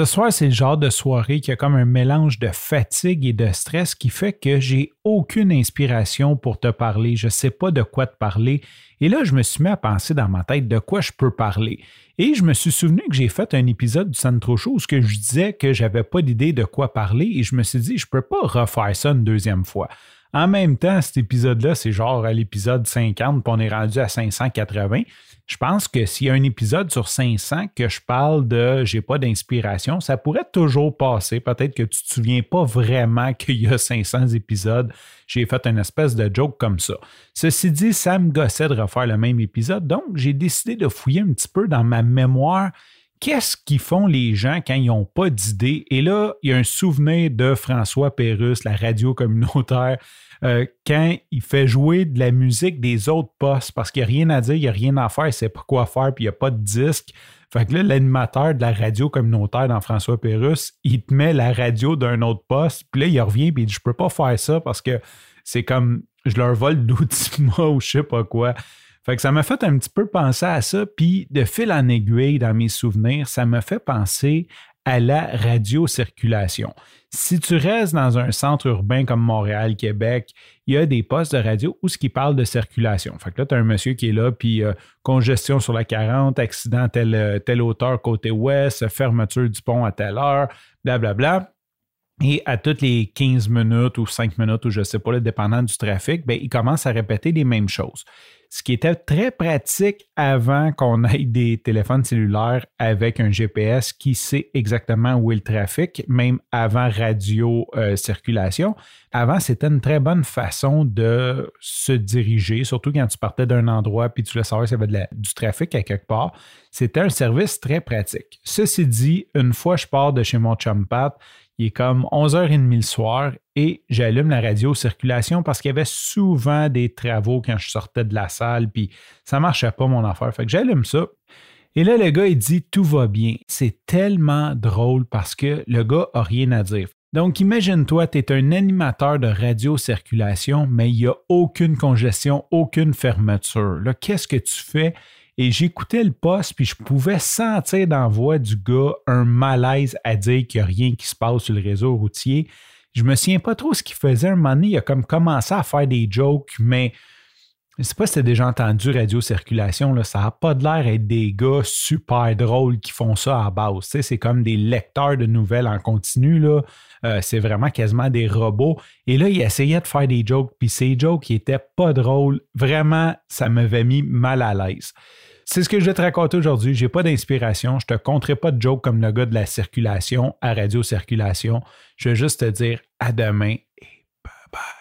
Ce soir, c'est le genre de soirée qui a comme un mélange de fatigue et de stress qui fait que j'ai aucune inspiration pour te parler. Je ne sais pas de quoi te parler. Et là, je me suis mis à penser dans ma tête de quoi je peux parler. Et je me suis souvenu que j'ai fait un épisode du Centro Show où je disais que j'avais pas d'idée de quoi parler et je me suis dit, je peux pas refaire ça une deuxième fois. En même temps, cet épisode-là, c'est genre à l'épisode 50, puis on est rendu à 580. Je pense que s'il y a un épisode sur 500 que je parle de j'ai pas d'inspiration, ça pourrait toujours passer. Peut-être que tu te souviens pas vraiment qu'il y a 500 épisodes. J'ai fait une espèce de joke comme ça. Ceci dit, ça me gossait de refaire le même épisode, donc j'ai décidé de fouiller un petit peu dans ma mémoire qu'est-ce qu'ils font les gens quand ils n'ont pas d'idée? Et là, il y a un souvenir de François Pérusse, la radio communautaire, euh, quand il fait jouer de la musique des autres postes parce qu'il n'y a rien à dire, il n'y a rien à faire, il ne sait pas quoi faire, puis il n'y a pas de disque. Fait que là, l'animateur de la radio communautaire dans François Pérusse, il te met la radio d'un autre poste, puis là, il revient, puis il dit Je peux pas faire ça parce que c'est comme je leur vole d'outils ou je sais pas quoi. Fait que ça m'a fait un petit peu penser à ça, puis de fil en aiguille dans mes souvenirs, ça me fait penser à la radiocirculation. Si tu restes dans un centre urbain comme Montréal, Québec, il y a des postes de radio où ce qui parle de circulation. Fait que là, tu as un monsieur qui est là, puis euh, congestion sur la 40, accident telle, euh, telle hauteur côté ouest, fermeture du pont à telle heure, blablabla. Bla, bla. Et à toutes les 15 minutes ou 5 minutes, ou je ne sais pas, dépendant du trafic, ben, il commence à répéter les mêmes choses ce qui était très pratique avant qu'on ait des téléphones cellulaires avec un GPS qui sait exactement où est le trafic, même avant radio euh. Avant, c'était une très bonne façon de se diriger, surtout quand tu partais d'un endroit puis tu voulais savoir s'il y avait du trafic à quelque part. C'était un service très pratique. Ceci dit, une fois je pars de chez mon chum il est comme 11h30 le soir et j'allume la radio circulation parce qu'il y avait souvent des travaux quand je sortais de la salle, puis ça ne marchait pas mon affaire. Fait que j'allume ça. Et là, le gars, il dit Tout va bien. C'est tellement drôle parce que le gars n'a rien à dire. Donc, imagine-toi, tu es un animateur de radio-circulation, mais il n'y a aucune congestion, aucune fermeture. Qu'est-ce que tu fais? Et j'écoutais le poste, puis je pouvais sentir dans la voix du gars un malaise à dire qu'il n'y a rien qui se passe sur le réseau routier. Je me souviens pas trop ce qu'il faisait. Un moment il a comme commencé à faire des jokes, mais je ne sais pas si tu as déjà entendu Radio Circulation, là, ça n'a pas de l'air d'être des gars super drôles qui font ça à base. c'est comme des lecteurs de nouvelles en continu. Là. Euh, c'est vraiment quasiment des robots. Et là, il essayait de faire des jokes, puis ces jokes qui n'étaient pas drôles, vraiment, ça m'avait mis mal à l'aise. C'est ce que je vais te raconter aujourd'hui. J'ai pas d'inspiration. Je te compterai pas de joke comme le gars de la circulation à Radio Circulation. Je vais juste te dire à demain et bye bye.